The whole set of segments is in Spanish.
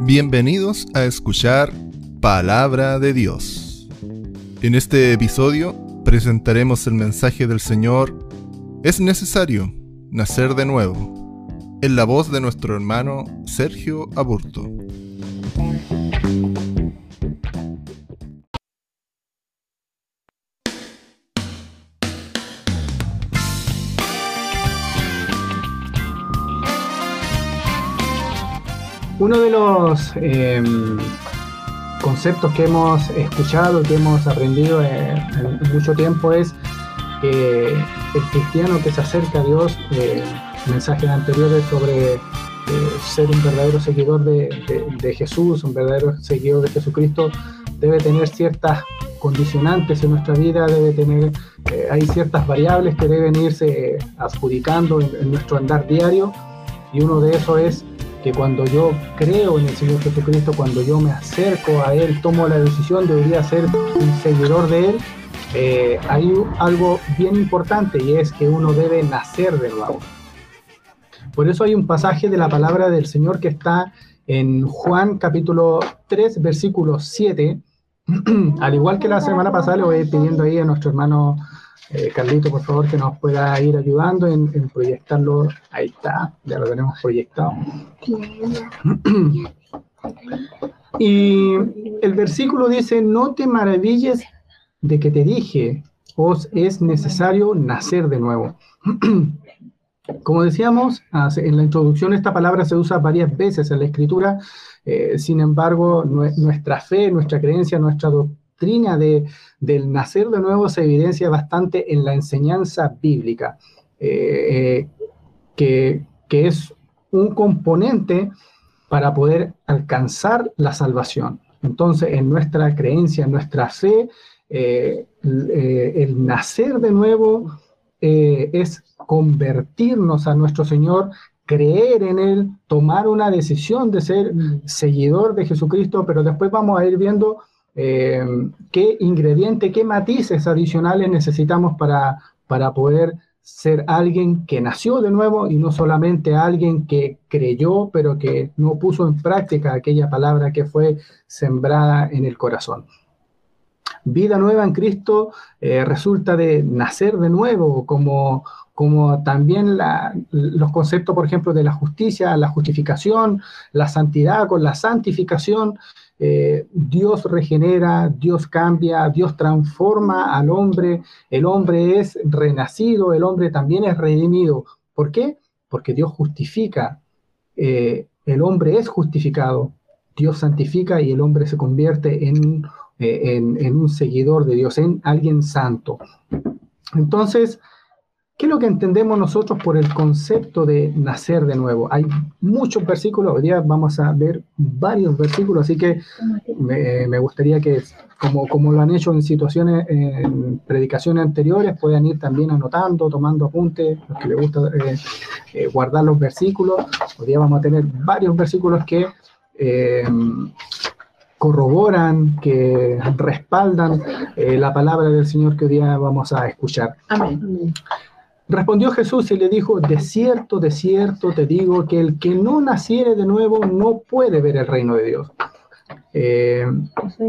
Bienvenidos a escuchar Palabra de Dios. En este episodio presentaremos el mensaje del Señor Es necesario nacer de nuevo, en la voz de nuestro hermano Sergio Aburto. Uno de los em, conceptos que hemos escuchado, que hemos aprendido en, mucho tiempo es que el cristiano que se acerca a Dios, eh, mensajes anteriores sobre eh, ser un verdadero seguidor de, Jesús, un verdadero seguidor de Jesucristo, debe tener ciertas condicionantes en nuestra vida, debe tener, eh, hay ciertas variables que deben irse adjudicando en, en nuestro andar diario y uno de esos es que cuando yo creo en el Señor Jesucristo, cuando yo me acerco a Él, tomo la decisión de hoy ser un seguidor de Él, eh, hay algo bien importante y es que uno debe nacer de nuevo. Por eso hay un pasaje de la palabra del Señor que está en Juan capítulo 3, versículo 7. Al igual que la semana pasada, le voy pidiendo ahí a nuestro hermano eh, Carlito, por favor, que nos pueda ir ayudando en, proyectarlo. Ahí está, ya lo tenemos proyectado. y el versículo dice, no te maravilles de que te dije, os es necesario nacer de nuevo. Como decíamos, en la introducción esta palabra se usa varias veces en la escritura, eh, sin embargo, nuestra fe, nuestra creencia, nuestra doctrina, doctrina de, del nacer de nuevo se evidencia bastante en la enseñanza bíblica, eh, que, es un componente para poder alcanzar la salvación. Entonces, en nuestra creencia, en nuestra fe, eh, eh, el nacer de nuevo es convertirnos a nuestro Señor, creer en Él, tomar una decisión de ser mm. seguidor de Jesucristo, pero después vamos a ir viendo eh, qué ingredientes, qué matices adicionales necesitamos para, para poder ser alguien que nació de nuevo y no solamente alguien que creyó, pero que no puso en práctica aquella palabra que fue sembrada en el corazón. Vida nueva en Cristo eh, resulta de nacer de nuevo, como, como también los conceptos, por ejemplo, de la justicia, la justificación, la santidad con la santificación, eh, Dios regenera, Dios cambia, Dios transforma al hombre, el hombre es renacido, el hombre también es redimido. ¿Por qué? Porque Dios justifica, eh, el hombre es justificado, Dios santifica y el hombre se convierte en, eh, en un seguidor de Dios, en alguien santo. Entonces, ¿Qué es lo que entendemos nosotros por el concepto de nacer de nuevo? Hay muchos versículos, hoy día vamos a ver varios versículos, así que me, gustaría que, como, como lo han hecho en situaciones, en predicaciones anteriores, puedan ir también anotando, tomando apuntes, los que les gusta eh, eh, guardar los versículos. Hoy día vamos a tener varios versículos que eh, corroboran, que respaldan la palabra del Señor que hoy día vamos a escuchar. Amén. Respondió Jesús y le dijo, de cierto, de cierto te digo que el que no naciere de nuevo no puede ver el reino de Dios. Eh,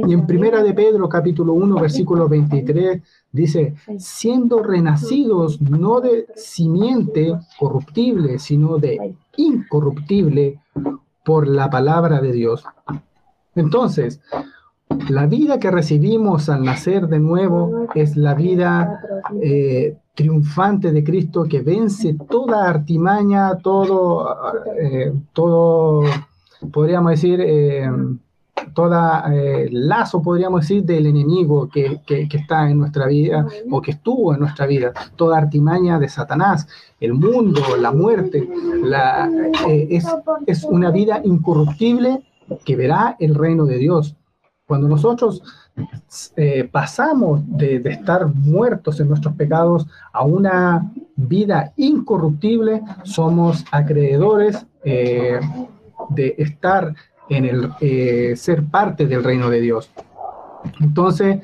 y en Primera de Pedro, capítulo 1, versículo 23, dice, siendo renacidos no de simiente corruptible, sino de incorruptible por la palabra de Dios. Entonces, la vida que recibimos al nacer de nuevo es la vida eh, triunfante de Cristo que vence toda artimaña, todo, eh, todo podríamos decir, eh, toda eh, lazo, podríamos decir, del enemigo que, está en nuestra vida o que estuvo en nuestra vida, toda artimaña de Satanás, el mundo, la muerte, la, es, es una vida incorruptible que verá el reino de Dios. Cuando nosotros eh, pasamos de, estar muertos en nuestros pecados a una vida incorruptible, somos acreedores eh, de estar en el eh, ser parte del reino de Dios. Entonces,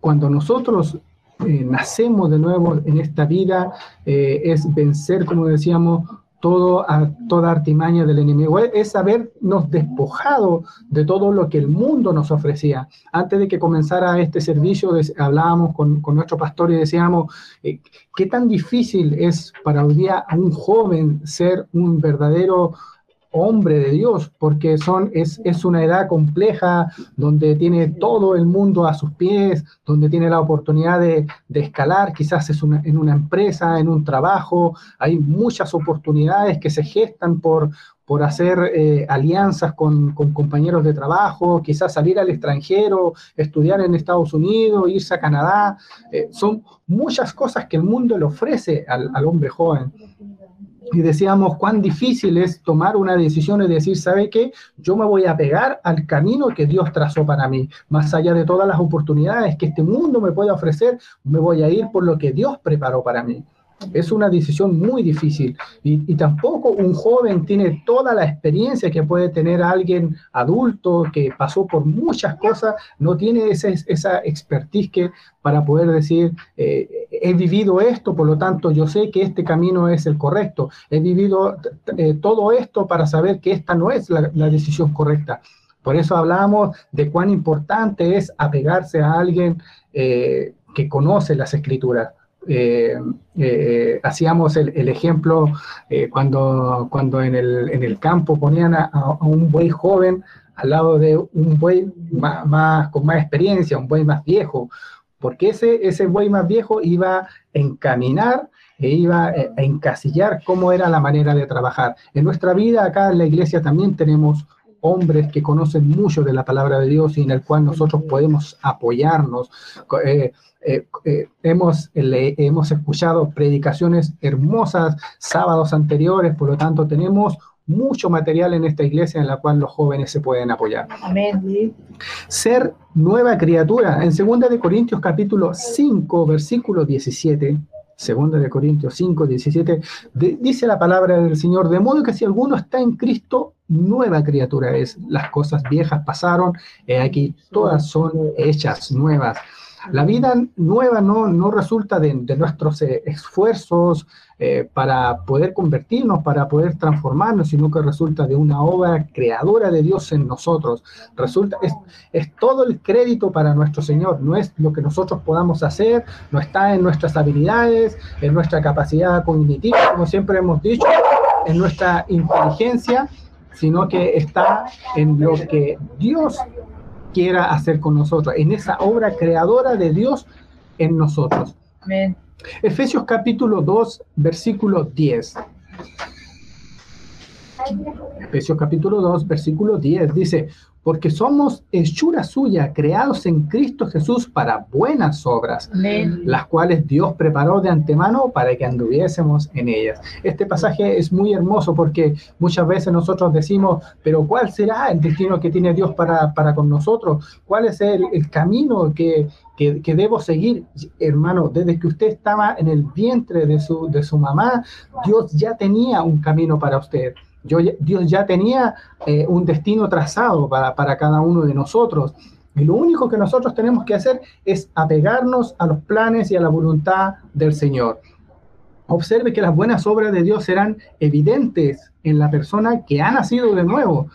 cuando nosotros nacemos de nuevo en esta vida, es vencer, como decíamos, todo, a toda artimaña del enemigo, es habernos despojado de todo lo que el mundo nos ofrecía. Antes de que comenzara este servicio, hablábamos con, con nuestro pastor y decíamos, eh, ¿qué tan difícil es para hoy día a un joven ser un verdadero hombre de Dios, porque son, es, es, una edad compleja donde tiene todo el mundo a sus pies, donde tiene la oportunidad de, de escalar, quizás es una, en una empresa, en un trabajo, hay muchas oportunidades que se gestan por, por hacer eh, alianzas con, con, compañeros de trabajo, quizás salir al extranjero, estudiar en Estados Unidos, irse a Canadá. Eh, son muchas cosas que el mundo le ofrece al, al hombre joven y decíamos cuán difícil es tomar una decisión y decir, ¿sabe qué? Yo me voy a pegar al camino que Dios trazó para mí. Más allá de todas las oportunidades que este mundo me puede ofrecer, me voy a ir por lo que Dios preparó para mí. Es una decisión muy difícil. Y, tampoco un joven tiene toda la experiencia que puede tener alguien adulto que pasó por muchas cosas, no tiene esa expertise que para poder decir, eh, he vivido esto, por lo tanto yo sé que este camino es el correcto, he vivido eh, todo esto para saber que esta no es la, decisión correcta. Por eso hablamos de cuán importante es apegarse a alguien eh, que conoce las escrituras eh, eh, hacíamos el, ejemplo eh, cuando, cuando en, el, en el campo ponían a, un buey joven al lado de un buey más, con más experiencia, un buey más viejo, porque ese, ese buey más viejo iba a encaminar e iba a encasillar cómo era la manera de trabajar. En nuestra vida acá en la iglesia también tenemos hombres que conocen mucho de la palabra de Dios y en el cual nosotros podemos apoyarnos. Eh, eh, eh, hemos, hemos escuchado predicaciones hermosas sábados anteriores, por lo tanto tenemos mucho material en esta iglesia en la cual los jóvenes se pueden apoyar. Amén. Ser nueva criatura. En 2 de Corintios capítulo 5, versículo 17, Segunda de Corintios 5, 17, dice la palabra del Señor, de modo que si alguno está en Cristo, nueva criatura es. Las cosas viejas pasaron, y aquí todas son hechas nuevas. La vida nueva no, no resulta de, nuestros eh, esfuerzos eh, para poder convertirnos, para poder transformarnos, sino que resulta de una obra creadora de Dios en nosotros. Resulta, es, es todo el crédito para nuestro Señor, no es lo que nosotros podamos hacer, no está en nuestras habilidades, en nuestra capacidad cognitiva, como siempre hemos dicho, en nuestra inteligencia, sino que está en lo que Dios quiera hacer con nosotros, en esa obra creadora de Dios en nosotros. Efesios capítulo 2, versículo 10. Efesios capítulo 2, versículo 10 dice, porque somos hechura suya, creados en Cristo Jesús para buenas obras, las cuales Dios preparó de antemano para que anduviésemos en ellas. Este pasaje es muy hermoso porque muchas veces nosotros decimos, pero ¿cuál será el destino que tiene Dios para, para con nosotros? ¿Cuál es el, el camino que, que, que, debo seguir? Hermano, desde que usted estaba en el vientre de su, de su mamá, Dios ya tenía un camino para usted. Dios ya tenía eh, un destino trazado para, para cada uno de nosotros. Y lo único que nosotros tenemos que hacer es apegarnos a los planes y a la voluntad del Señor. Observe que las buenas obras de Dios serán evidentes en la persona que ha nacido de nuevo.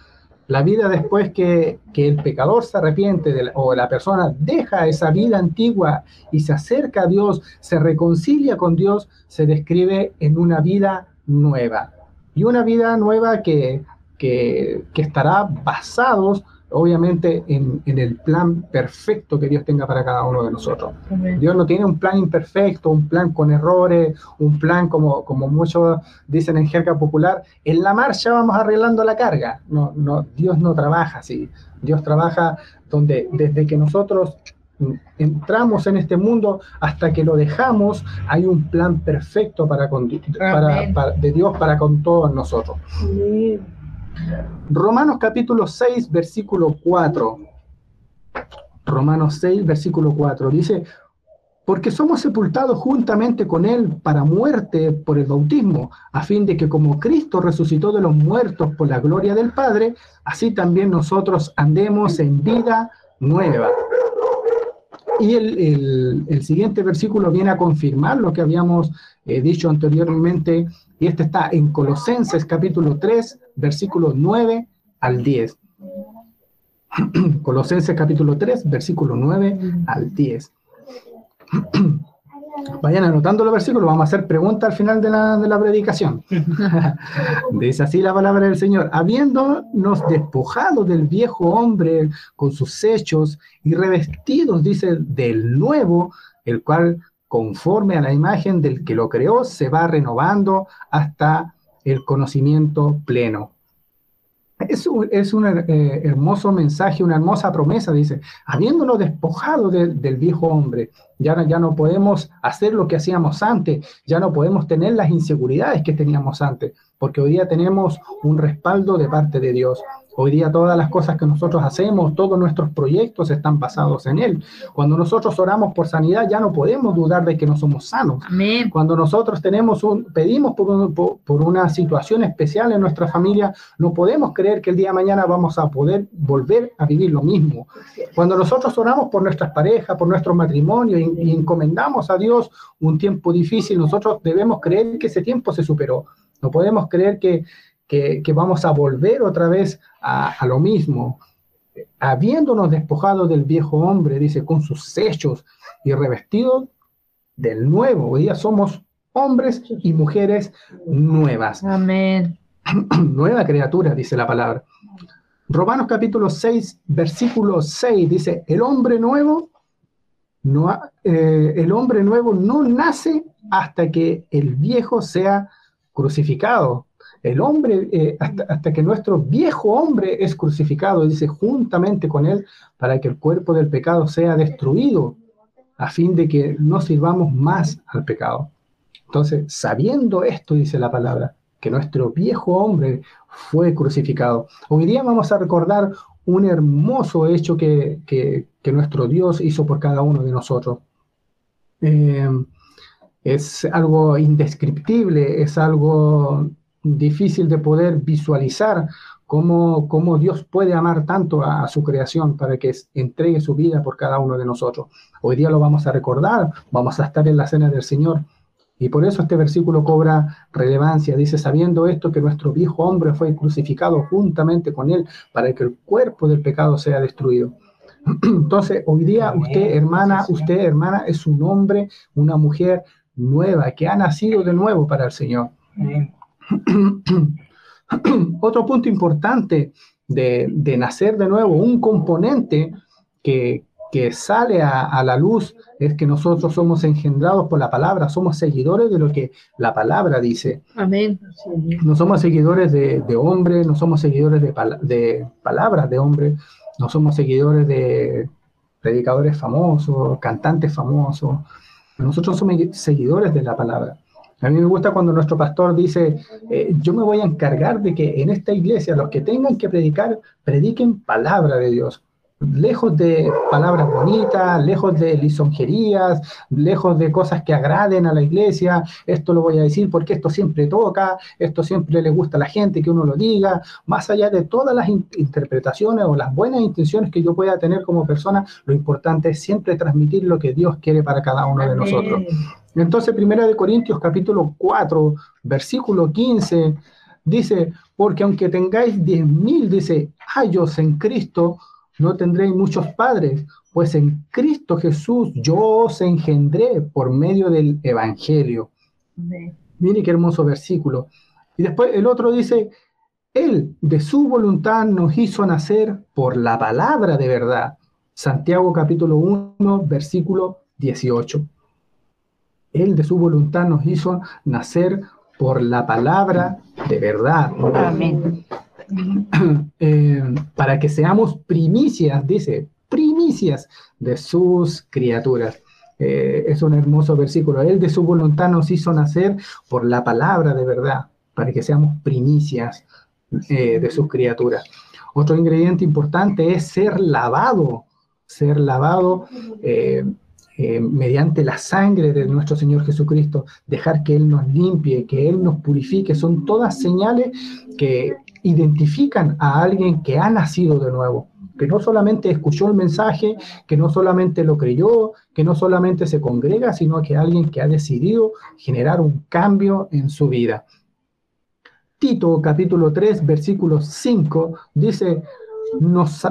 La vida después que, que el pecador se arrepiente o la persona deja esa vida antigua y se acerca a Dios, se reconcilia con Dios, se describe en una vida nueva y una vida nueva que, que, estará basados obviamente en, el plan perfecto que Dios tenga para cada uno de nosotros. Dios no tiene un plan imperfecto, un plan con errores, un plan como, como muchos dicen en jerga popular, en la marcha vamos arreglando la carga. No, no, Dios no trabaja así. Dios trabaja donde desde que nosotros entramos en este mundo hasta que lo dejamos, hay un plan perfecto para, de Dios para con todos nosotros. Romanos capítulo 6, versículo 4. Romanos 6, versículo 4 dice, porque somos sepultados juntamente con Él para muerte por el bautismo, a fin de que como Cristo resucitó de los muertos por la gloria del Padre, así también nosotros andemos en vida nueva. Y el, siguiente versículo viene a confirmar lo que habíamos eh, dicho anteriormente, y este está en Colosenses capítulo 3, versículos 9 al 10. Colosenses capítulo 3, versículo 9 al 10. Vayan anotando los versículos, vamos a hacer preguntas al final de la, de la predicación. Dice así la palabra del Señor, habiéndonos despojado del viejo hombre con sus hechos y revestidos, dice, del nuevo, el cual conforme a la imagen del que lo creó, se va renovando hasta el conocimiento pleno. Es un, eh, hermoso mensaje, una hermosa promesa, dice, habiéndolo despojado del viejo hombre, ya, ya no podemos hacer lo que hacíamos antes, ya no podemos tener las inseguridades que teníamos antes, porque hoy día tenemos un respaldo de parte de Dios. Hoy día todas las cosas que nosotros hacemos, todos nuestros proyectos están basados en Él. Cuando nosotros oramos por sanidad, ya no podemos dudar de que no somos sanos. Cuando nosotros tenemos un, pedimos por, por, una situación especial en nuestra familia, no podemos creer que el día de mañana vamos a poder volver a vivir lo mismo. Cuando nosotros oramos por nuestras parejas, por nuestro matrimonio y, y encomendamos a Dios un tiempo difícil, nosotros debemos creer que ese tiempo se superó. No podemos creer que que, vamos a volver otra vez a, lo mismo, habiéndonos despojado del viejo hombre, dice, con sus hechos y revestidos del nuevo. Hoy día somos hombres y mujeres nuevas. Amén. Nueva criatura, dice la palabra. Romanos capítulo 6, versículo 6 dice, el hombre nuevo no, eh, el hombre nuevo no nace hasta que el viejo sea crucificado el hombre, eh, hasta, que nuestro viejo hombre es crucificado, dice, juntamente con él, para que el cuerpo del pecado sea destruido, a fin de que no sirvamos más al pecado. Entonces, sabiendo esto, dice la palabra, que nuestro viejo hombre fue crucificado. Hoy día vamos a recordar un hermoso hecho que, nuestro Dios hizo por cada uno de nosotros. Eh, es algo indescriptible, es algo difícil de poder visualizar cómo, cómo Dios puede amar tanto a, su creación para que entregue su vida por cada uno de nosotros. Hoy día lo vamos a recordar, vamos a estar en la cena del Señor. Y por eso este versículo cobra relevancia. Dice, sabiendo esto que nuestro viejo hombre fue crucificado juntamente con él para que el cuerpo del pecado sea destruido. Entonces, hoy día usted, hermana, usted, hermana, es un hombre, una mujer nueva, que ha nacido de nuevo para el Señor. Otro punto importante de, nacer de nuevo, un componente que, sale a, la luz es que nosotros somos engendrados por la palabra, somos seguidores de lo que la palabra dice. Amén. No somos seguidores de, de hombres, no somos seguidores de, de palabras de hombres, no somos seguidores de predicadores famosos, cantantes famosos. Nosotros somos seguidores de la palabra. A mí me gusta cuando nuestro pastor dice, eh, yo me voy a encargar de que en esta iglesia los que tengan que predicar, prediquen palabra de Dios. Lejos de palabras bonitas, lejos de lisonjerías, lejos de cosas que agraden a la iglesia. Esto lo voy a decir porque esto siempre toca, esto siempre le gusta a la gente que uno lo diga. Más allá de todas las interpretaciones o las buenas intenciones que yo pueda tener como persona, lo importante es siempre transmitir lo que Dios quiere para cada uno de nosotros. Entonces, Primera de Corintios capítulo 4, versículo 15, dice, porque aunque tengáis diez mil, dice, años en Cristo, no tendréis muchos padres, pues en Cristo Jesús yo os engendré por medio del Evangelio. Mire qué hermoso versículo. Y después el otro dice, Él de su voluntad nos hizo nacer por la palabra de verdad. Santiago capítulo 1, versículo 18. Él de su voluntad nos hizo nacer por la palabra de verdad. Amén. Eh, para que seamos primicias, dice, primicias de sus criaturas. Eh, es un hermoso versículo. Él de su voluntad nos hizo nacer por la palabra de verdad, para que seamos primicias eh, de sus criaturas. Otro ingrediente importante es ser lavado, ser lavado eh, mediante la sangre de nuestro Señor Jesucristo, dejar que Él nos limpie, que Él nos purifique, son todas señales que identifican a alguien que ha nacido de nuevo. que no solamente escuchó el mensaje, que no solamente lo creyó, que no solamente se congrega, sino que alguien que ha decidido generar un cambio en su vida. Tito capítulo 3, versículo 5 dice, nos,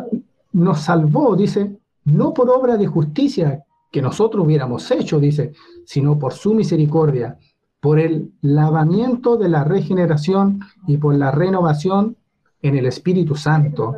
nos salvó, dice, no por obra de justicia que nosotros hubiéramos hecho, dice, sino por su misericordia, por el lavamiento de la regeneración y por la renovación en el Espíritu Santo.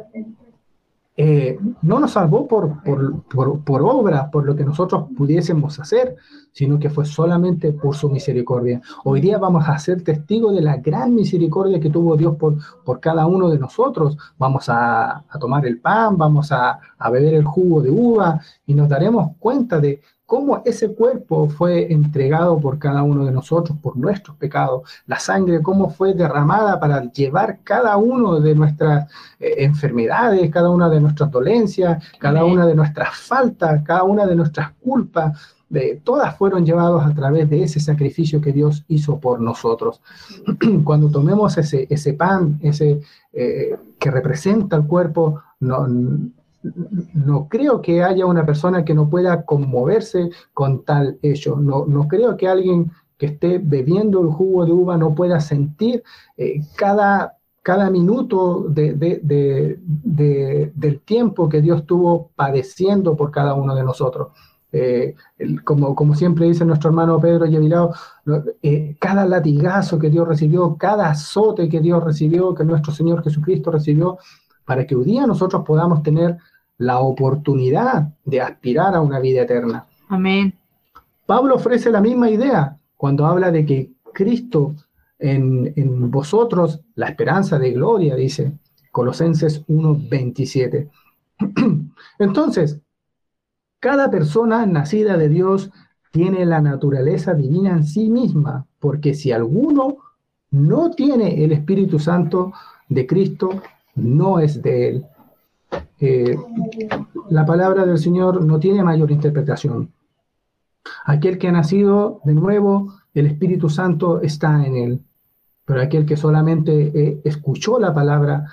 Eh, no nos salvó por, por, por, obra, por lo que nosotros pudiésemos hacer, sino que fue solamente por su misericordia. Hoy día vamos a ser testigos de la gran misericordia que tuvo Dios por, por cada uno de nosotros. Vamos a, a tomar el pan, vamos a, a beber el jugo de uva y nos daremos cuenta de, cómo ese cuerpo fue entregado por cada uno de nosotros, por nuestros pecados, la sangre, cómo fue derramada para llevar cada uno de nuestras eh, enfermedades, cada una de nuestras dolencias, cada una de nuestras faltas, cada una de nuestras culpas. De, todas fueron llevadas a través de ese sacrificio que Dios hizo por nosotros. Cuando tomemos ese, ese pan, ese eh, que representa el cuerpo, no, no creo que haya una persona que no pueda conmoverse con tal hecho. No, no creo que alguien que esté bebiendo el jugo de uva no pueda sentir eh, cada, cada minuto de, del tiempo que Dios tuvo padeciendo por cada uno de nosotros. Eh, como, como, siempre dice nuestro hermano Pedro Yevilao, eh, cada latigazo que Dios recibió, cada azote que Dios recibió, que nuestro Señor Jesucristo recibió, para que un día nosotros podamos tener la oportunidad de aspirar a una vida eterna. Amén. Pablo ofrece la misma idea cuando habla de que Cristo en, en vosotros, la esperanza de gloria, dice Colosenses 1:27. Entonces, cada persona nacida de Dios tiene la naturaleza divina en sí misma, porque si alguno no tiene el Espíritu Santo de Cristo, no es de él. Eh, la palabra del Señor no tiene mayor interpretación. Aquel que ha nacido de nuevo, el Espíritu Santo está en él. Pero aquel que solamente eh, escuchó la palabra,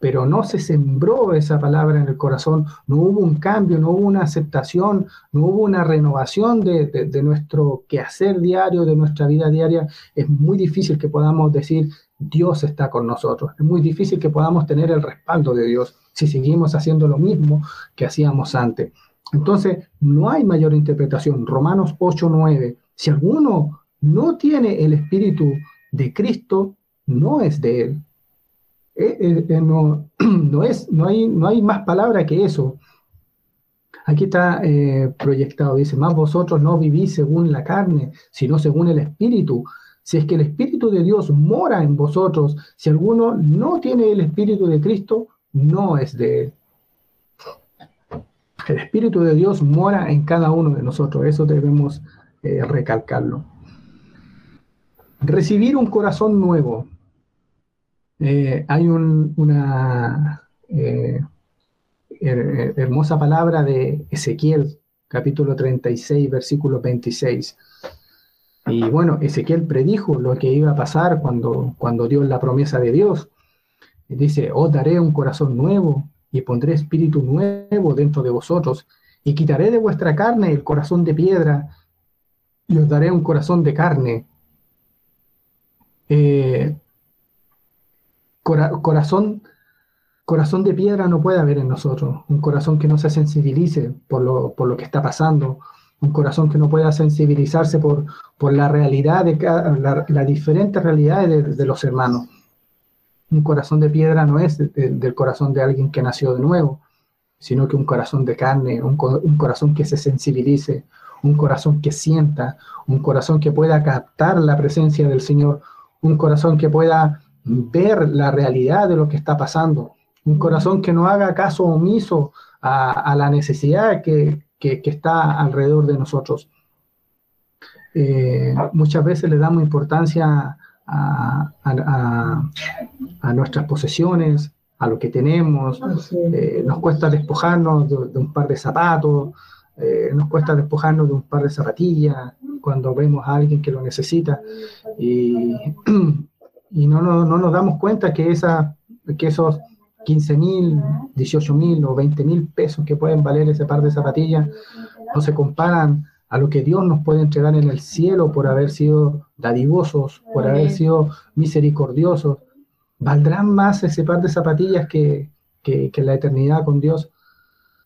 pero no se sembró esa palabra en el corazón, no hubo un cambio, no hubo una aceptación, no hubo una renovación de, de nuestro quehacer diario, de nuestra vida diaria, es muy difícil que podamos decir, Dios está con nosotros. Es muy difícil que podamos tener el respaldo de Dios si seguimos haciendo lo mismo que hacíamos antes. Entonces, no hay mayor interpretación. Romanos 8, 9. Si alguno no tiene el Espíritu de Cristo, no es de Él. Eh, eh, eh, no, no, es, no, hay, no hay más palabra que eso. Aquí está proyectado, dice, más vosotros no vivís según la carne, sino según el Espíritu. Si es que el Espíritu de Dios mora en vosotros, si alguno no tiene el Espíritu de Cristo, no es de Él. El Espíritu de Dios mora en cada uno de nosotros, eso debemos recalcarlo. Recibir un corazón nuevo. Eh, hay una eh, hermosa palabra de Ezequiel, capítulo 36, versículo 26. Y bueno, Ezequiel predijo lo que iba a pasar cuando, cuando dio la promesa de Dios. Dice, os daré un corazón nuevo y pondré espíritu nuevo dentro de vosotros y quitaré de vuestra carne el corazón de piedra y os daré un corazón de carne. Eh, corazón, corazón de piedra no puede haber en nosotros, un corazón que no se sensibilice por lo, por lo que está pasando, un corazón que no pueda sensibilizarse por, por la realidad de la, diferentes realidades de los hermanos. Un corazón de piedra no es del corazón de alguien que nació de nuevo, sino que un corazón de carne, un, corazón que se sensibilice, un corazón que sienta, un corazón que pueda captar la presencia del Señor, un corazón que pueda ver la realidad de lo que está pasando, un corazón que no haga caso omiso a, la necesidad que, está alrededor de nosotros. Eh, muchas veces le damos importancia a, nuestras posesiones, a lo que tenemos, eh, nos cuesta despojarnos de, un par de zapatos, eh, nos cuesta despojarnos de un par de zapatillas cuando vemos a alguien que lo necesita. Y, y no, no, no, nos damos cuenta que, esa, que esos 15 mil, 18 mil o 20 mil pesos que pueden valer ese par de zapatillas, no se comparan a lo que Dios nos puede entregar en el cielo por haber sido dadivosos, por haber sido misericordiosos. ¿Valdrán más ese par de zapatillas que, que, la eternidad con Dios?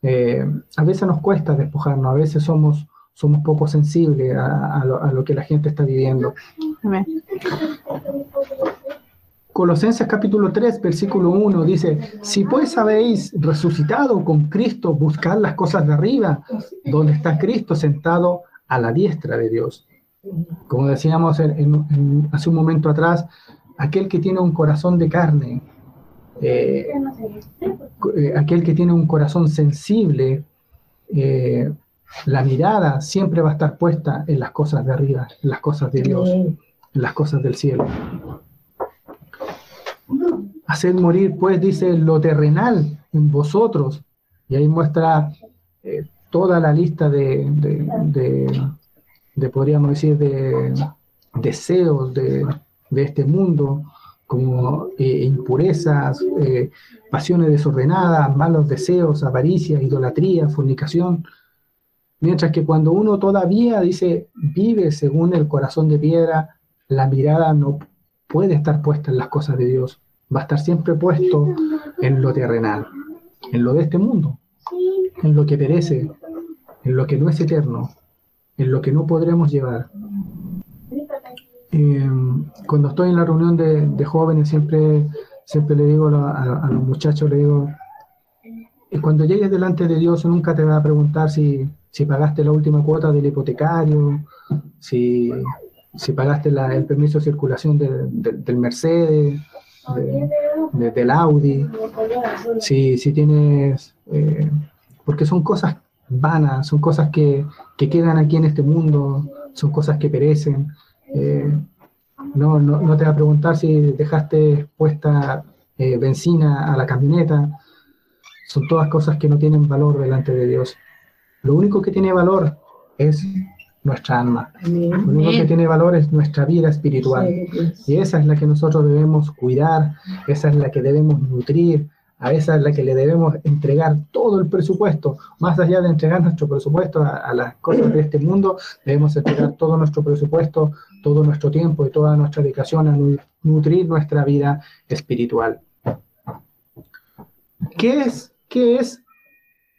Eh, a veces nos cuesta despojarnos, a veces somos, somos poco sensibles a, lo, a lo, que la gente está viviendo. Colosenses capítulo 3, versículo 1 dice, si pues habéis resucitado con Cristo, buscad las cosas de arriba, donde está Cristo sentado a la diestra de Dios. Como decíamos hace un momento atrás, aquel que tiene un corazón de carne, eh, eh, aquel que tiene un corazón sensible, eh, la mirada siempre va a estar puesta en las cosas de arriba, en las cosas de Dios, en las cosas del cielo. Haced morir, pues, dice, lo terrenal en vosotros. Y ahí muestra eh, toda la lista de, de, podríamos decir, de deseos de, este mundo, como eh, impurezas, eh, pasiones desordenadas, malos deseos, avaricia, idolatría, fornicación. Mientras que cuando uno todavía dice, vive según el corazón de piedra, la mirada no puede estar puesta en las cosas de Dios va a estar siempre puesto en lo terrenal, en lo de este mundo, en lo que perece, en lo que no es eterno, en lo que no podremos llevar. Eh, cuando estoy en la reunión de, jóvenes, siempre, siempre le digo a, los muchachos, le digo, cuando llegues delante de Dios nunca te va a preguntar si, pagaste la última cuota del hipotecario, si, pagaste el permiso de circulación del Mercedes, de, del Audi, si, si tienes, eh, porque son cosas vanas, son cosas que, que, quedan aquí en este mundo, son cosas que perecen. Eh, no, no, no, te va a preguntar si dejaste puesta eh, benzina a la camioneta. Son todas cosas que no tienen valor delante de Dios. Lo único que tiene valor es nuestra alma. Lo único que tiene valor es nuestra vida espiritual. Y esa es la que nosotros debemos cuidar, esa es la que debemos nutrir, a esa es la que le debemos entregar todo el presupuesto. Más allá de entregar nuestro presupuesto a, las cosas de este mundo, debemos entregar todo nuestro presupuesto, todo nuestro tiempo y toda nuestra dedicación a nutrir nuestra vida espiritual. ¿Qué es, qué es,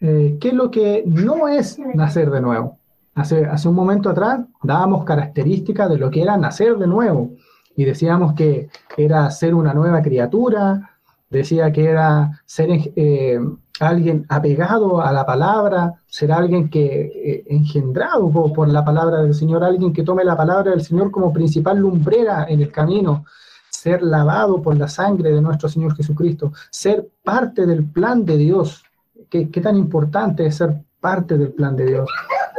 eh, qué es lo que no es nacer de nuevo? Hace, un momento atrás dábamos características de lo que era nacer de nuevo y decíamos que era ser una nueva criatura, decía que era ser eh, alguien apegado a la palabra, ser alguien que eh, engendrado por, la palabra del Señor, alguien que tome la palabra del Señor como principal lumbrera en el camino, ser lavado por la sangre de nuestro Señor Jesucristo, ser parte del plan de Dios. ¿Qué, qué tan importante es ser parte del plan de Dios?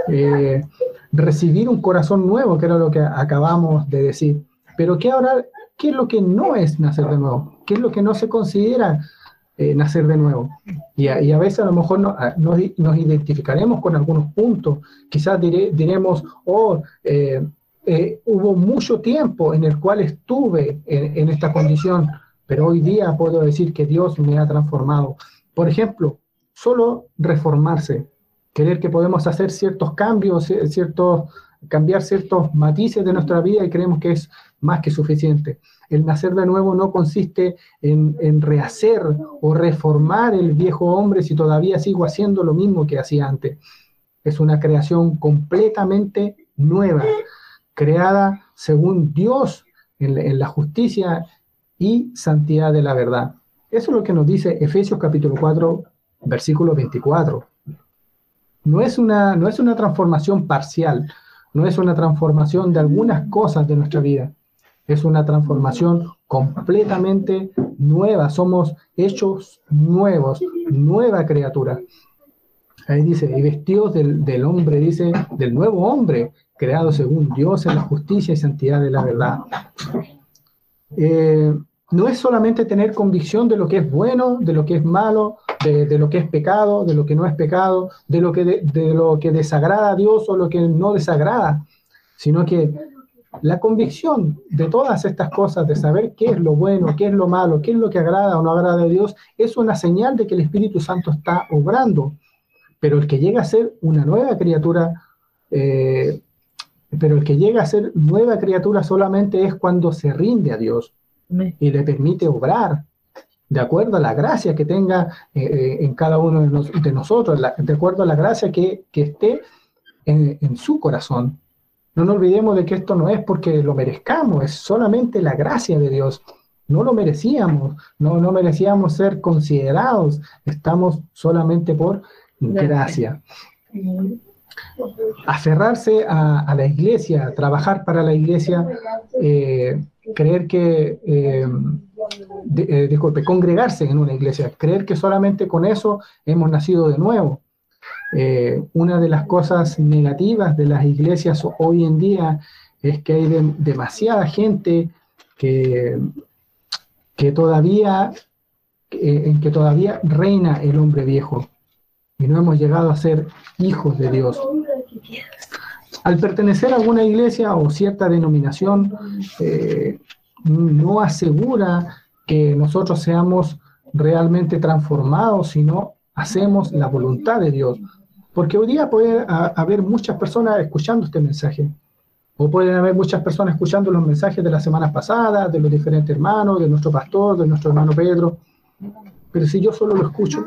Eh, recibir un corazón nuevo, que era lo que acabamos de decir. Pero ¿qué, ahora, ¿qué es lo que no es nacer de nuevo? ¿Qué es lo que no se considera eh, nacer de nuevo? Y a, veces a lo mejor no, nos, identificaremos con algunos puntos. Quizás diremos, oh, eh, hubo mucho tiempo en el cual estuve en esta condición, pero hoy día puedo decir que Dios me ha transformado. Por ejemplo, solo reformarse querer que podemos hacer ciertos cambios, ciertos, cambiar ciertos matices de nuestra vida y creemos que es más que suficiente. El nacer de nuevo no consiste en, en, rehacer o reformar el viejo hombre si todavía sigo haciendo lo mismo que hacía antes. Es una creación completamente nueva, creada según Dios en, en la justicia y santidad de la verdad. Eso es lo que nos dice Efesios capítulo 4, versículo 24 no es una, no es una transformación parcial, no es una transformación de algunas cosas de nuestra vida, es una transformación completamente nueva, somos hechos nuevos, nueva criatura. Ahí dice, y vestidos del, hombre, dice, del nuevo hombre, creado según Dios en la justicia y santidad de la verdad. Eh, no es solamente tener convicción de lo que es bueno, de lo que es malo, de, lo que es pecado, de lo que no es pecado, de lo que, de, lo que desagrada a Dios o lo que no desagrada, sino que la convicción de todas estas cosas, de saber qué es lo bueno, qué es lo malo, qué es lo que agrada o no agrada a Dios, es una señal de que el Espíritu Santo está obrando. Pero el que llega a ser una nueva criatura, eh, pero el que llega a ser nueva criatura solamente es cuando se rinde a Dios y le permite obrar de acuerdo a la gracia que tenga eh, eh, en cada uno de, nosotros, de acuerdo a la gracia que, esté en, su corazón. No nos olvidemos de que esto no es porque lo merezcamos, es solamente la gracia de Dios. No lo merecíamos, no, no merecíamos ser considerados, estamos solamente por gracia. Aferrarse a, la iglesia, trabajar para la iglesia, eh, creer que eh, disculpe, congregarse en una iglesia, creer que solamente con eso hemos nacido de nuevo. Eh, una de las cosas negativas de las iglesias hoy en día es que hay demasiada gente que, que todavía, en que todavía reina el hombre viejo y no hemos llegado a ser hijos de Dios. Al pertenecer a alguna iglesia o cierta denominación, eh, no asegura que nosotros seamos realmente transformados, sino hacemos la voluntad de Dios. Porque hoy día puede haber muchas personas escuchando este mensaje, o pueden haber muchas personas escuchando los mensajes de las semanas pasadas, de los diferentes hermanos, de nuestro pastor, de nuestro hermano Pedro. Pero si yo solo lo escucho,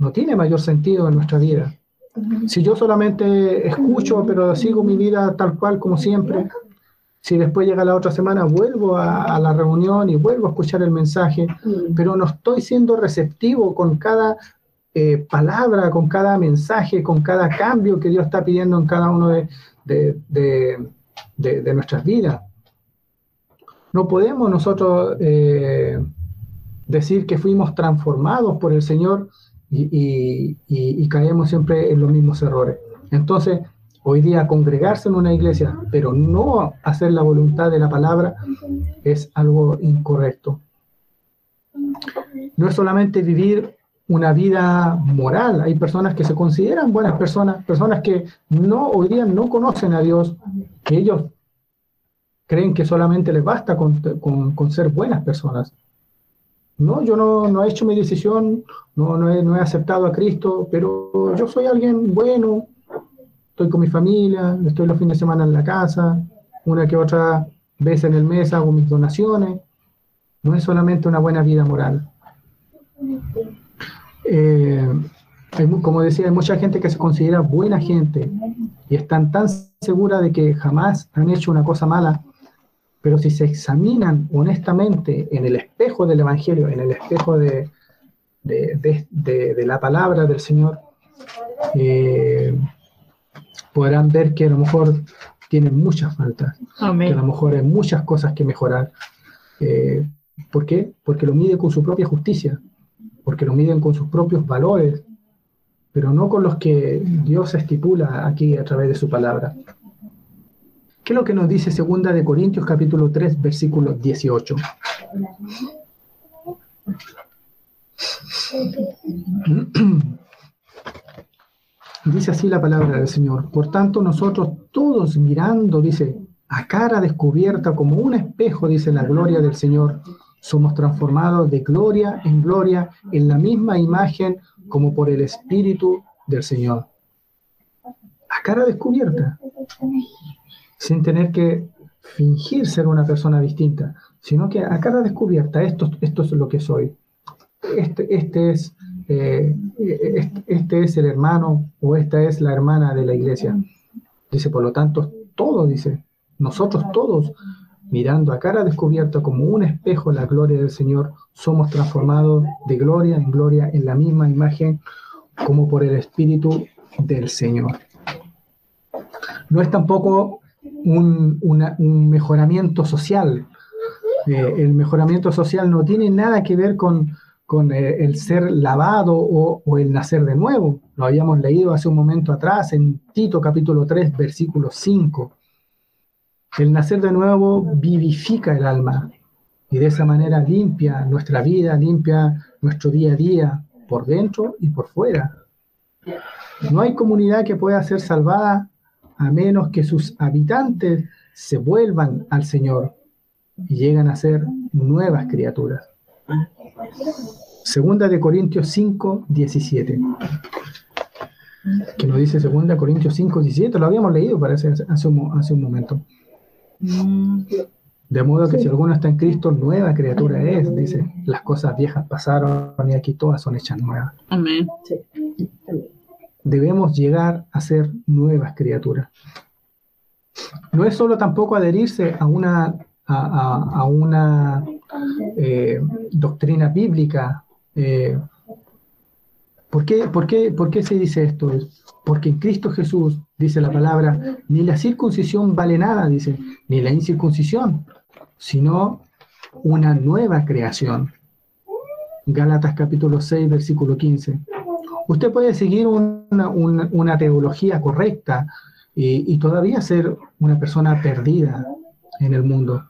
no tiene mayor sentido en nuestra vida. Si yo solamente escucho, pero sigo mi vida tal cual como siempre, si después llega la otra semana, vuelvo a, la reunión y vuelvo a escuchar el mensaje, mm. pero no estoy siendo receptivo con cada eh, palabra, con cada mensaje, con cada cambio que Dios está pidiendo en cada uno de, de, nuestras vidas. No podemos nosotros eh, decir que fuimos transformados por el Señor y, y caemos siempre en los mismos errores. Entonces, Hoy día congregarse en una iglesia, pero no hacer la voluntad de la palabra, es algo incorrecto. No es solamente vivir una vida moral. Hay personas que se consideran buenas personas, personas que no hoy día no conocen a Dios, que ellos creen que solamente les basta con, ser buenas personas. No, yo no, he hecho mi decisión, no, no, he, no he aceptado a Cristo, pero yo soy alguien bueno, estoy con mi familia, estoy los fines de semana en la casa, una que otra vez en el mes hago mis donaciones. No es solamente una buena vida moral. Eh, como decía, hay mucha gente que se considera buena gente y están tan seguras de que jamás han hecho una cosa mala, pero si se examinan honestamente en el espejo del Evangelio, en el espejo de, de, la palabra del Señor, eh, podrán ver que a lo mejor tienen muchas faltas, que a lo mejor hay muchas cosas que mejorar. Eh, ¿Por qué? Porque lo miden con su propia justicia, porque lo miden con sus propios valores, pero no con los que Dios estipula aquí a través de su palabra. ¿Qué es lo que nos dice segunda de Corintios capítulo 3, versículo 18? Dice así la palabra del Señor. Por tanto, nosotros todos mirando, dice, a cara descubierta como un espejo, dice la gloria del Señor, somos transformados de gloria en gloria en la misma imagen como por el Espíritu del Señor. A cara descubierta, sin tener que fingir ser una persona distinta, sino que a cara descubierta, esto, esto es lo que soy. Este, este es eh, este es el hermano o esta es la hermana de la iglesia. Dice, por lo tanto, todos, dice, nosotros todos, mirando a cara descubierta como un espejo la gloria del Señor, somos transformados de gloria en gloria en la misma imagen como por el Espíritu del Señor. No es tampoco un, mejoramiento social. Eh, el mejoramiento social no tiene nada que ver con, con eh, el ser lavado o, el nacer de nuevo. Lo habíamos leído hace un momento atrás en Tito capítulo 3, versículo 5. El nacer de nuevo vivifica el alma y de esa manera limpia nuestra vida, limpia nuestro día a día, por dentro y por fuera. No hay comunidad que pueda ser salvada a menos que sus habitantes se vuelvan al Señor y llegan a ser nuevas criaturas. Segunda de Corintios 5, 17. Que nos dice Segunda de Corintios 5, 17. Lo habíamos leído, parece, hace un, hace un momento. De modo que si alguno está en Cristo, nueva criatura es, dice. Las cosas viejas pasaron y aquí todas son hechas nuevas. Amén. Debemos llegar a ser nuevas criaturas. No es solo tampoco adherirse a una, a, una eh, doctrina bíblica. Eh, ¿por, qué, por, qué, ¿Por qué se dice esto? Porque en Cristo Jesús, dice la palabra, ni la circuncisión vale nada, dice, ni la incircuncisión, sino una nueva creación. Gálatas capítulo 6, versículo 15. Usted puede seguir una, una teología correcta, y, todavía ser una persona perdida en el mundo.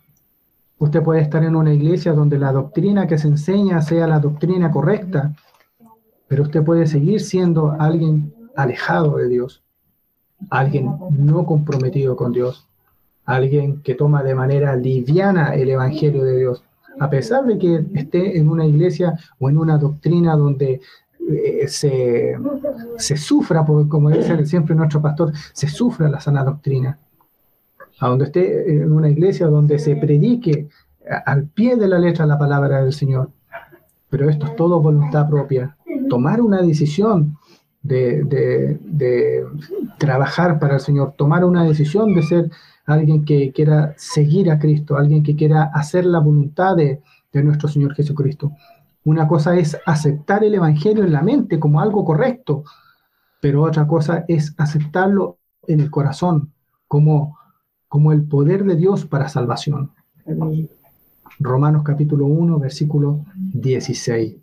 Usted puede estar en una iglesia donde la doctrina que se enseña sea la doctrina correcta, pero usted puede seguir siendo alguien alejado de Dios, alguien no comprometido con Dios, alguien que toma de manera liviana el Evangelio de Dios, a pesar de que esté en una iglesia o en una doctrina donde eh, se, sufra, como dice siempre nuestro pastor, se sufra la sana doctrina. A donde esté en una iglesia donde se predique al pie de la letra la palabra del Señor. Pero esto es todo voluntad propia. Tomar una decisión de, trabajar para el Señor, tomar una decisión de ser alguien que quiera seguir a Cristo, alguien que quiera hacer la voluntad de nuestro Señor Jesucristo. Una cosa es aceptar el Evangelio en la mente como algo correcto, pero otra cosa es aceptarlo en el corazón como, como el poder de Dios para salvación. Romanos capítulo 1, versículo 16.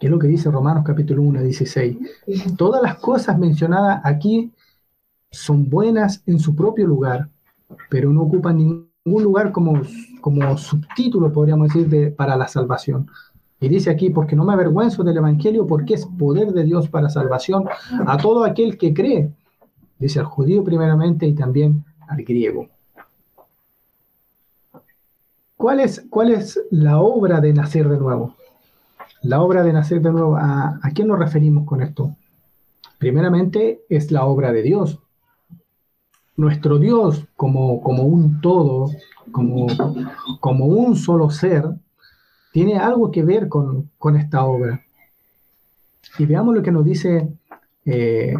¿Qué es lo que dice Romanos capítulo 1, 16? Todas las cosas mencionadas aquí son buenas en su propio lugar, pero no ocupan ningún lugar como, como subtítulo, podríamos decir, para la salvación. Y dice aquí, porque no me avergüenzo del Evangelio, porque es poder de Dios para salvación a todo aquel que cree. Dice al judío primeramente y también al griego. ¿Cuál es, cuál es la obra de nacer de nuevo? La obra de nacer de nuevo, ¿a, a quién nos referimos con esto? Primeramente es la obra de Dios. Nuestro Dios como, como un todo, como, como un solo ser, tiene algo que ver con, esta obra. Y veamos lo que nos dice eh,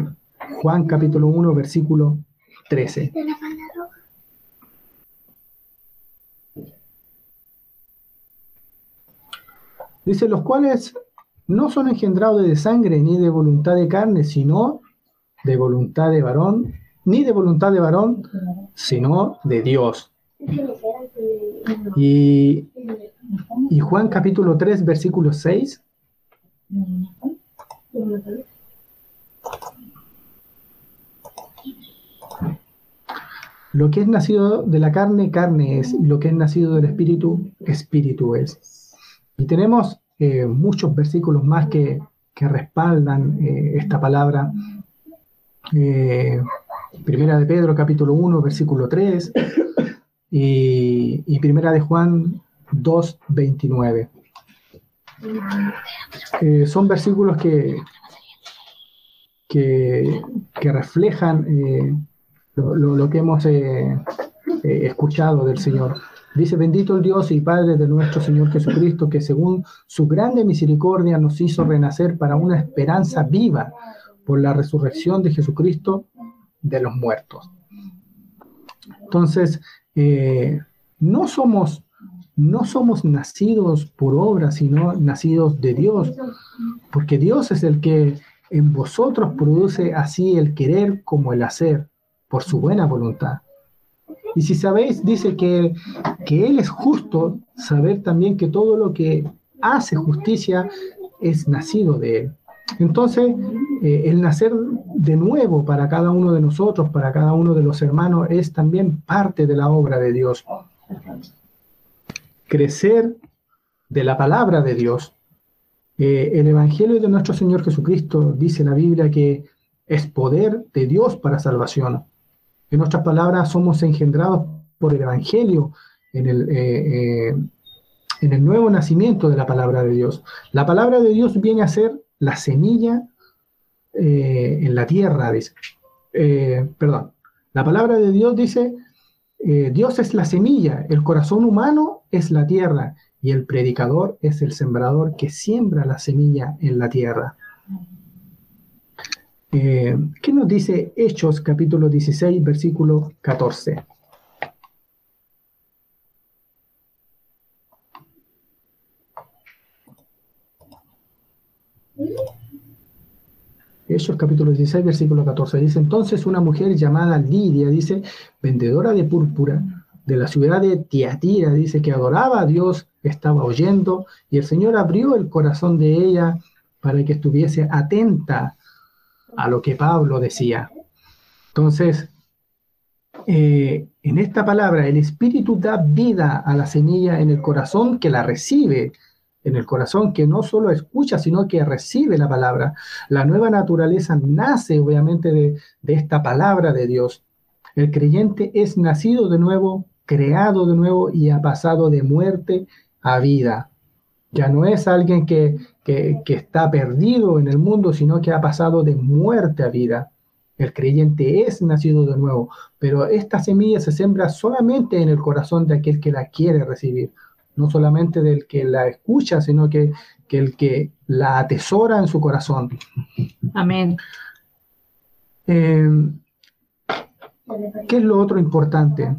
Juan capítulo 1, versículo 13. Dice, los cuales no son engendrados de sangre ni de voluntad de carne, sino de voluntad de varón, ni de voluntad de varón, sino de Dios. Y y Juan capítulo 3, versículo 6. Lo que es nacido de la carne, carne es, y lo que es nacido del espíritu, espíritu es. Y tenemos eh, muchos versículos más que, respaldan eh, esta palabra. Eh, primera de Pedro, capítulo 1, versículo 3, y, y Primera de Juan 2.29. Eh, son versículos que, que, reflejan eh, lo, que hemos eh, escuchado del Señor. Dice, bendito el Dios y Padre de nuestro Señor Jesucristo, que según su grande misericordia nos hizo renacer para una esperanza viva por la resurrección de Jesucristo de los muertos. Entonces, no somos no somos nacidos por obra, sino nacidos de Dios, porque Dios es el que en vosotros produce así el querer como el hacer, por su buena voluntad. Y si sabéis, dice que, que Él es justo, saber también que todo lo que hace justicia es nacido de Él. Entonces, eh, el nacer de nuevo para cada uno de nosotros, para cada uno de los hermanos, es también parte de la obra de Dios crecer de la palabra de Dios. Eh, el Evangelio de nuestro Señor Jesucristo dice la Biblia que es poder de Dios para salvación. En otras palabras, somos engendrados por el Evangelio en el, eh, eh, en el nuevo nacimiento de la palabra de Dios. La palabra de Dios viene a ser la semilla en la tierra, dice. perdón, la palabra de Dios dice, Dios es la semilla, el corazón humano es la tierra y el predicador es el sembrador que siembra la semilla en la tierra. Eh, ¿Qué nos dice Hechos capítulo 16, versículo 14? Hechos capítulo 16, versículo 14. Dice, entonces una mujer llamada Lidia, dice, vendedora de púrpura de la ciudad de Tiatira, dice que adoraba a Dios, estaba oyendo, y el Señor abrió el corazón de ella para que estuviese atenta a lo que Pablo decía. Entonces, eh, en esta palabra, el Espíritu da vida a la semilla en el corazón que la recibe, en el corazón que no solo escucha, sino que recibe la palabra. La nueva naturaleza nace obviamente de, de esta palabra de Dios. El creyente es nacido de nuevo, creado de nuevo y ha pasado de muerte a vida. Ya no es alguien que, que, está perdido en el mundo, sino que ha pasado de muerte a vida. El creyente es nacido de nuevo, pero esta semilla se sembra solamente en el corazón de aquel que la quiere recibir, no solamente del que la escucha, sino que, que el que la atesora en su corazón. Amén. Eh, ¿Qué es lo otro importante?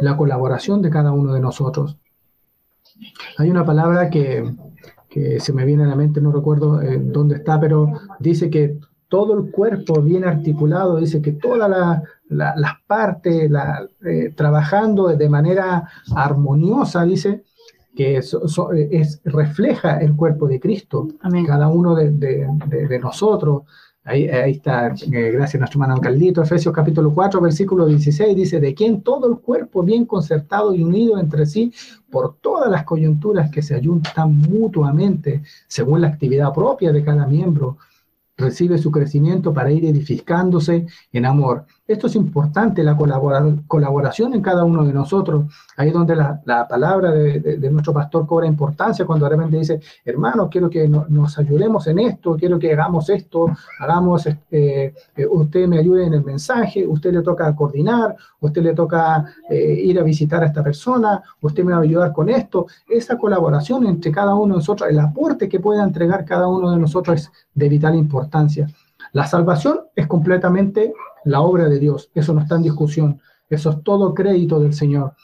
La colaboración de cada uno de nosotros. Hay una palabra que, que se me viene a la mente, no recuerdo eh, dónde está, pero dice que todo el cuerpo bien articulado, dice que todas las partes eh, trabajando de manera armoniosa, dice que es, refleja el cuerpo de Cristo, cada uno de, de nosotros. Ahí, está, eh, gracias a nuestro hermano Carlito, Efesios capítulo 4, versículo 16, dice, de quien todo el cuerpo bien concertado y unido entre sí por todas las coyunturas que se ayuntan mutuamente según la actividad propia de cada miembro, recibe su crecimiento para ir edificándose en amor. Esto es importante, la colaboración en cada uno de nosotros. Ahí es donde la, palabra de, nuestro pastor cobra importancia cuando de repente dice, hermano, quiero que nos ayudemos en esto, quiero que hagamos esto, hagamos, eh, eh, usted me ayude en el mensaje, usted le toca coordinar, usted le toca eh, ir a visitar a esta persona, usted me va a ayudar con esto. Esa colaboración entre cada uno de nosotros, el aporte que pueda entregar cada uno de nosotros es de vital importancia. La salvación es completamente la obra de Dios, eso no está en discusión, eso es todo crédito del Señor.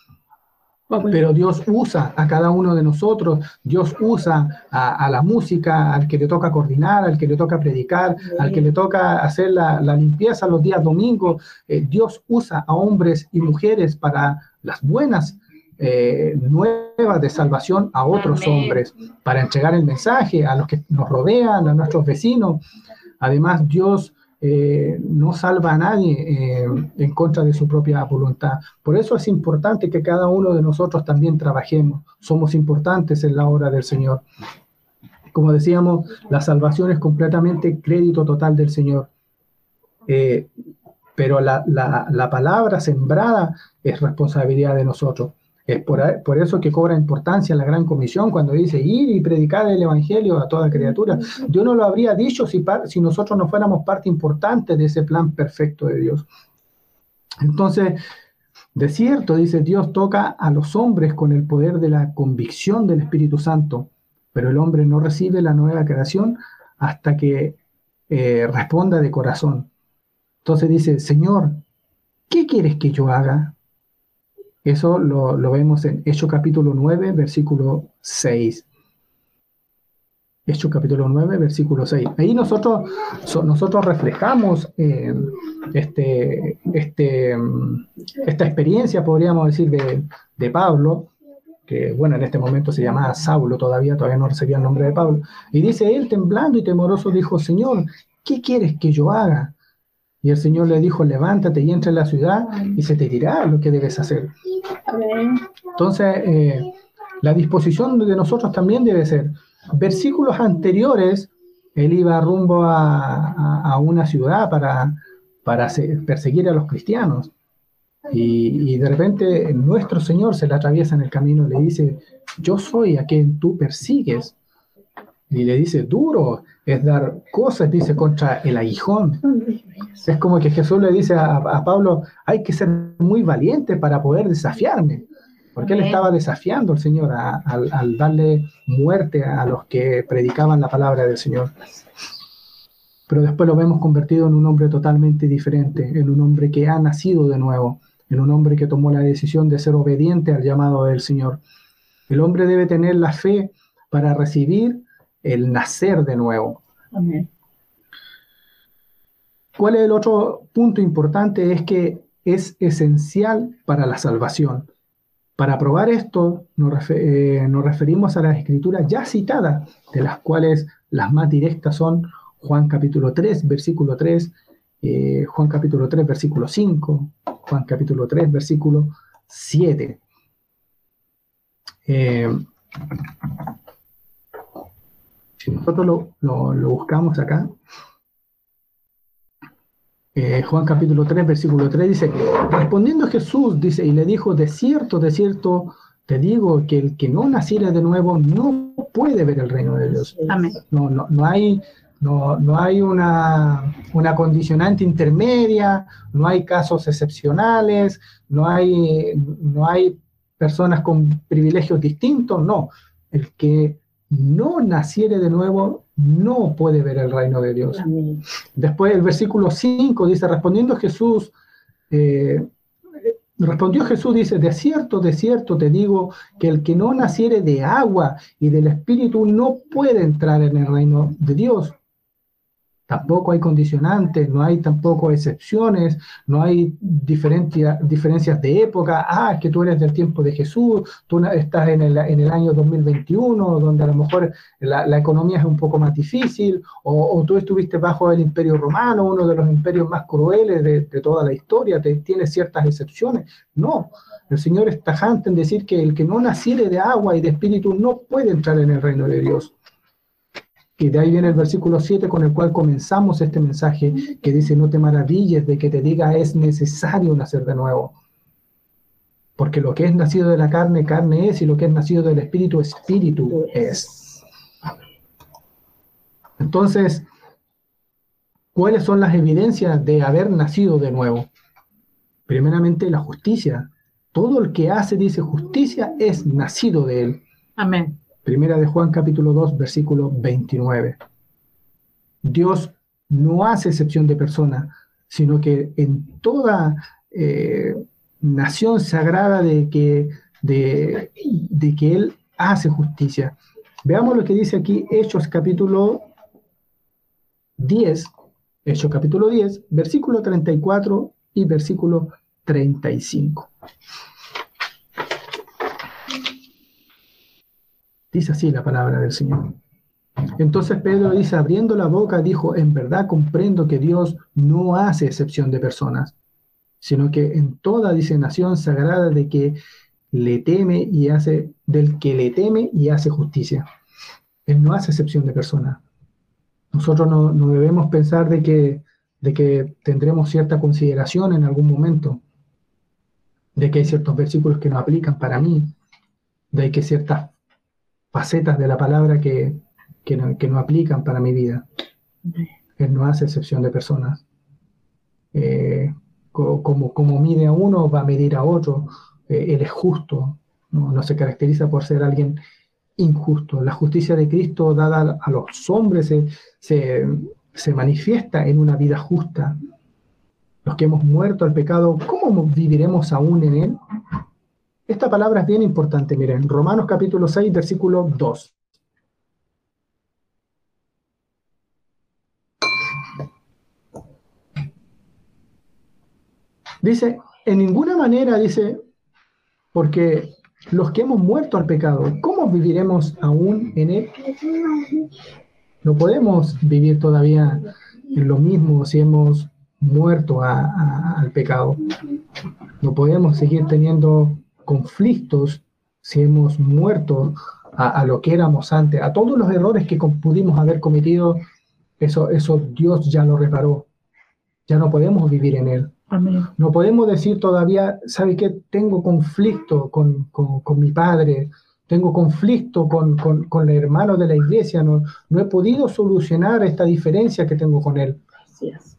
Pero Dios usa a cada uno de nosotros, Dios usa a, la música, al que le toca coordinar, al que le toca predicar, al que le toca hacer la, limpieza los días domingos. Eh, Dios usa a hombres y mujeres para las buenas eh, nuevas de salvación a otros hombres, para entregar el mensaje a los que nos rodean, a nuestros vecinos. Además, Dios eh, no salva a nadie eh, en contra de su propia voluntad. Por eso es importante que cada uno de nosotros también trabajemos. Somos importantes en la obra del Señor. Como decíamos, la salvación es completamente crédito total del Señor. Eh, pero la, la palabra sembrada es responsabilidad de nosotros. Es por, eso que cobra importancia la gran comisión cuando dice ir y predicar el Evangelio a toda criatura. Dios no lo habría dicho si, si nosotros no fuéramos parte importante de ese plan perfecto de Dios. Entonces, de cierto, dice, Dios toca a los hombres con el poder de la convicción del Espíritu Santo, pero el hombre no recibe la nueva creación hasta que eh, responda de corazón. Entonces dice, Señor, ¿qué quieres que yo haga? Eso lo, vemos en Hechos capítulo 9, versículo 6. Hechos capítulo 9, versículo 6. Ahí nosotros, nosotros reflejamos eh, este, este, esta experiencia, podríamos decir, de, Pablo, que bueno, en este momento se llamaba Saulo todavía, todavía no recibía el nombre de Pablo. Y dice él, temblando y temoroso, dijo, Señor, ¿qué quieres que yo haga? Y el Señor le dijo, levántate y entra en la ciudad y se te dirá lo que debes hacer. Entonces, eh, la disposición de nosotros también debe ser. Versículos anteriores, él iba rumbo a, una ciudad para, para perseguir a los cristianos. Y, de repente nuestro Señor se le atraviesa en el camino, le dice, yo soy a quien tú persigues. Y le dice, duro es dar cosas, dice, contra el aguijón. Es como que Jesús le dice a, Pablo, hay que ser muy valiente para poder desafiarme. Porque él estaba desafiando al Señor al darle muerte a los que predicaban la palabra del Señor. Pero después lo vemos convertido en un hombre totalmente diferente, en un hombre que ha nacido de nuevo, en un hombre que tomó la decisión de ser obediente al llamado del Señor. El hombre debe tener la fe para recibir el nacer de nuevo. ¿Cuál es el otro punto importante? Es que es esencial para la salvación. Para probar esto, nos, eh, nos referimos a las escrituras ya citadas, de las cuales las más directas son Juan capítulo 3, versículo 3, eh, Juan capítulo 3, versículo 5, Juan capítulo 3, versículo 7. Eh, si nosotros lo, buscamos acá, eh, Juan capítulo 3, versículo 3 dice, respondiendo Jesús, dice, y le dijo, de cierto, de cierto, te digo que el que no naciera de nuevo no puede ver el reino de Dios. Amén. No, no, no hay no, hay una, condicionante intermedia, no hay casos excepcionales, no hay, no hay personas con privilegios distintos, no. El que no naciere de nuevo no puede ver el reino de Dios. Después el versículo 5 dice, respondiendo Jesús, eh, respondió Jesús, dice, de cierto, de cierto te digo que el que no naciere de agua y del Espíritu no puede entrar en el reino de Dios. Tampoco hay condicionantes, no hay tampoco excepciones, no hay diferencias de época. Ah, que tú eres del tiempo de Jesús, tú estás en el, en el año 2021, donde a lo mejor la, economía es un poco más difícil, o, tú estuviste bajo el imperio romano, uno de los imperios más crueles de, toda la historia, te, tiene ciertas excepciones. No, el Señor es tajante en decir que el que no naciere de agua y de espíritu no puede entrar en el reino de Dios. Y de ahí viene el versículo 7 con el cual comenzamos este mensaje que dice, no te maravilles de que te diga es necesario nacer de nuevo. Porque lo que es nacido de la carne, carne es, y lo que es nacido del espíritu, espíritu es. Entonces, ¿cuáles son las evidencias de haber nacido de nuevo? Primeramente, la justicia. Todo el que hace, dice justicia, es nacido de él. Amén. Primera de Juan capítulo 2, versículo 29. Dios no hace excepción de persona, sino que en toda eh, nación sagrada de que, de, de que Él hace justicia. Veamos lo que dice aquí Hechos capítulo 10, Hechos capítulo 10, versículo 34 y versículo 35. Dice así la palabra del Señor. Entonces Pedro dice, abriendo la boca, dijo, en verdad comprendo que Dios no hace excepción de personas, sino que en toda, dice, nación sagrada de que le teme y hace, del que le teme y hace justicia. Él no hace excepción de personas. Nosotros no, debemos pensar de que, de que tendremos cierta consideración en algún momento, de que hay ciertos versículos que no aplican para mí, de que ciertas facetas de la palabra que, no, aplican para mi vida. Él no hace excepción de personas. Eh, como, como mide a uno, va a medir a otro. Eh, él es justo, no, se caracteriza por ser alguien injusto. La justicia de Cristo dada a los hombres se, se manifiesta en una vida justa. Los que hemos muerto al pecado, ¿cómo viviremos aún en él? Esta palabra es bien importante, miren, Romanos capítulo 6, versículo 2. Dice, en ninguna manera, dice, porque los que hemos muerto al pecado, ¿cómo viviremos aún en él? No podemos vivir todavía en lo mismo si hemos muerto al pecado. No podemos seguir teniendo conflictos, si hemos muerto a, lo que éramos antes, a todos los errores que pudimos haber cometido, eso, eso Dios ya lo reparó. Ya no podemos vivir en él. Amén. No podemos decir todavía, ¿sabe qué? Tengo conflicto con, con- con mi padre, tengo conflicto con, con, con el hermano de la iglesia, no, no he podido solucionar esta diferencia que tengo con él. Así es.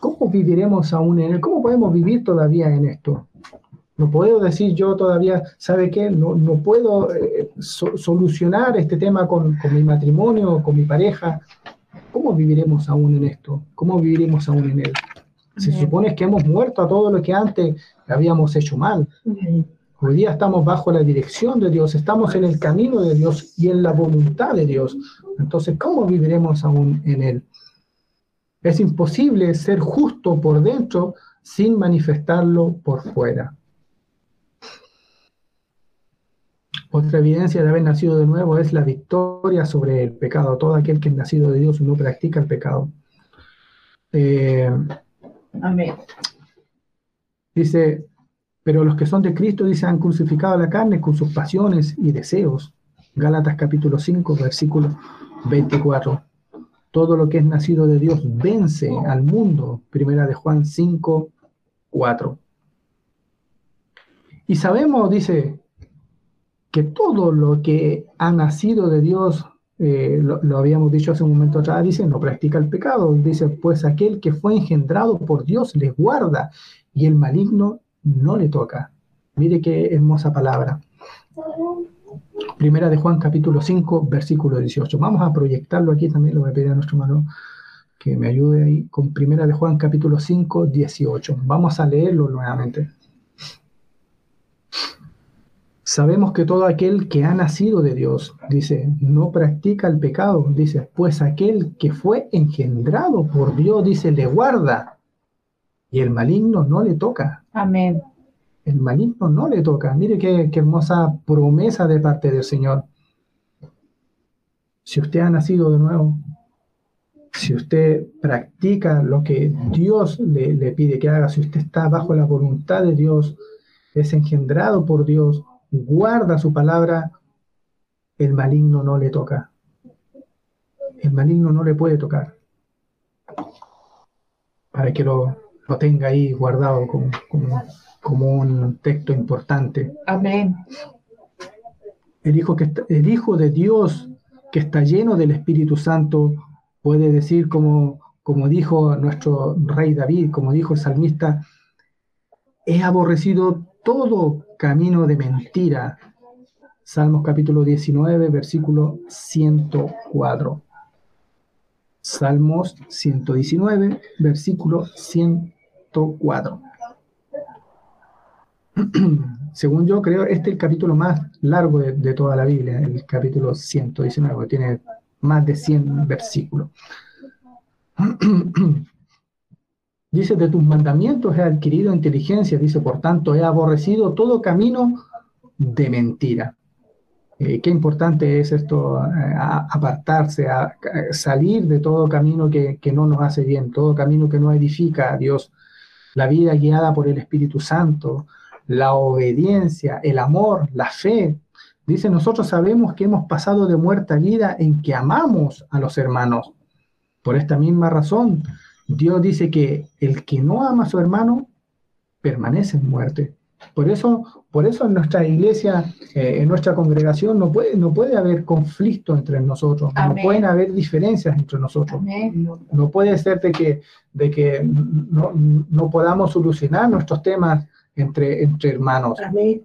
¿Cómo viviremos aún en él? ¿Cómo podemos vivir todavía en esto? No puedo decir yo todavía, ¿sabe qué? No, no puedo eh, so- solucionar este tema con, con mi matrimonio, con mi pareja. ¿Cómo viviremos aún en esto? ¿Cómo viviremos aún en él? Se Amén. supone que hemos muerto a todo lo que antes habíamos hecho mal. Hoy día estamos bajo la dirección de Dios, estamos en el camino de Dios y en la voluntad de Dios. Entonces, ¿cómo viviremos aún en Él? Es imposible ser justo por dentro sin manifestarlo por fuera. Otra evidencia de haber nacido de nuevo es la victoria sobre el pecado. Todo aquel que es nacido de Dios no practica el pecado. Eh, Amén. Dice, pero los que son de Cristo, dice, han crucificado la carne con sus pasiones y deseos. Gálatas capítulo 5, versículo 24. Todo lo que es nacido de Dios vence al mundo. Primera de Juan 5, 4. Y sabemos, dice, que todo lo que ha nacido de Dios, eh, lo, habíamos dicho hace un momento atrás, dice, no practica el pecado. Dice, pues aquel que fue engendrado por Dios les guarda y el maligno no le toca. Mire qué hermosa palabra. Primera de Juan capítulo 5, versículo 18. Vamos a proyectarlo aquí también, lo voy a pedir a nuestro hermano que me ayude ahí con Primera de Juan capítulo 5, 18. Vamos a leerlo nuevamente. Sabemos que todo aquel que ha nacido de Dios, dice, no practica el pecado, dice, pues aquel que fue engendrado por Dios, dice, le guarda y el maligno no le toca. Amén. El maligno no le toca. Mire qué, qué hermosa promesa de parte del Señor. Si usted ha nacido de nuevo, si usted practica lo que Dios le, le pide que haga, si usted está bajo la voluntad de Dios, es engendrado por Dios, guarda su palabra, el maligno no le toca. El maligno no le puede tocar. Para que lo, lo tenga ahí guardado como, como, como un texto importante. Amén. El hijo, que está- el hijo de Dios que está lleno del Espíritu Santo puede decir como, como dijo nuestro rey David, como dijo el salmista, he aborrecido todo camino de mentira. Salmos capítulo 19, versículo 104. Salmos 119, versículo 104. Según yo creo, este es el capítulo más largo de, toda la Biblia, el capítulo 119, que tiene más de 100 versículos. Dice, de tus mandamientos he adquirido inteligencia, dice, por tanto, he aborrecido todo camino de mentira. Eh, qué importante es esto, eh, apartarse, a, a salir de todo camino que, que no nos hace bien, todo camino que no edifica a Dios. La vida guiada por el Espíritu Santo, la obediencia, el amor, la fe. Dice, nosotros sabemos que hemos pasado de muerte a vida en que amamos a los hermanos. Por esta misma razón, Dios dice que el que no ama a su hermano permanece en muerte. Por eso, por eso en nuestra iglesia, eh, en nuestra congregación, no puede, no puede haber conflicto entre nosotros, no pueden haber diferencias entre nosotros. No, no puede ser de que, de que no, no podamos solucionar nuestros temas entre, entre hermanos, Amén.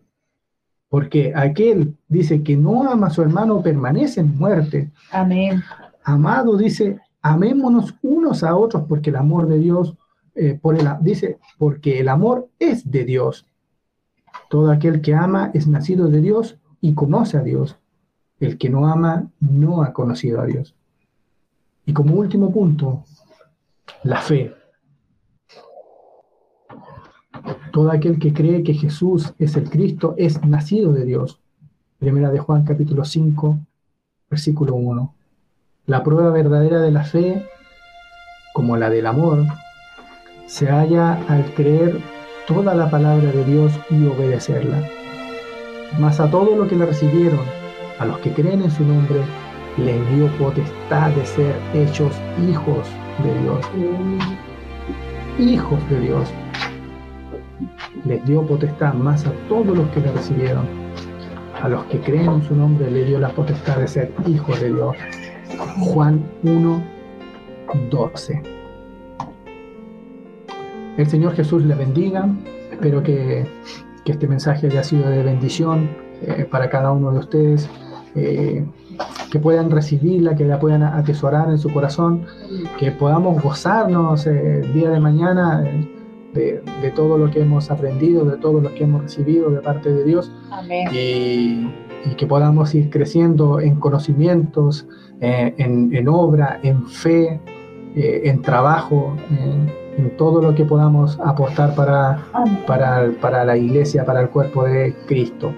porque aquel dice que no ama a su hermano permanece en muerte. Amén. Amado dice, amémonos unos a otros porque el amor de Dios, eh, por el, dice, porque el amor es de Dios. Todo aquel que ama es nacido de Dios y conoce a Dios. El que no ama no ha conocido a Dios. Y como último punto, la fe. Todo aquel que cree que Jesús es el Cristo es nacido de Dios. Primera de Juan capítulo 5, versículo 1. La prueba verdadera de la fe, como la del amor, se halla al creer toda la palabra de Dios y obedecerla. Mas a todo lo que le recibieron, a los que creen en su nombre, les dio potestad de ser hechos hijos de Dios. Hijos de Dios. les dio potestad más a todos los que le recibieron. A los que creen en su nombre le dio la potestad de ser hijos de Dios. Juan 1, 12. El Señor Jesús les bendiga. Espero que, este mensaje haya sido de bendición eh, para cada uno de ustedes. Eh, que puedan recibirla, que la puedan atesorar en su corazón, que podamos gozarnos eh, el día de mañana de, todo lo que hemos aprendido, de todo lo que hemos recibido de parte de Dios. Y, que podamos ir creciendo en conocimientos, en, obra, en fe, en trabajo en todo lo que podamos aportar para, para, para la iglesia, para el cuerpo de Cristo.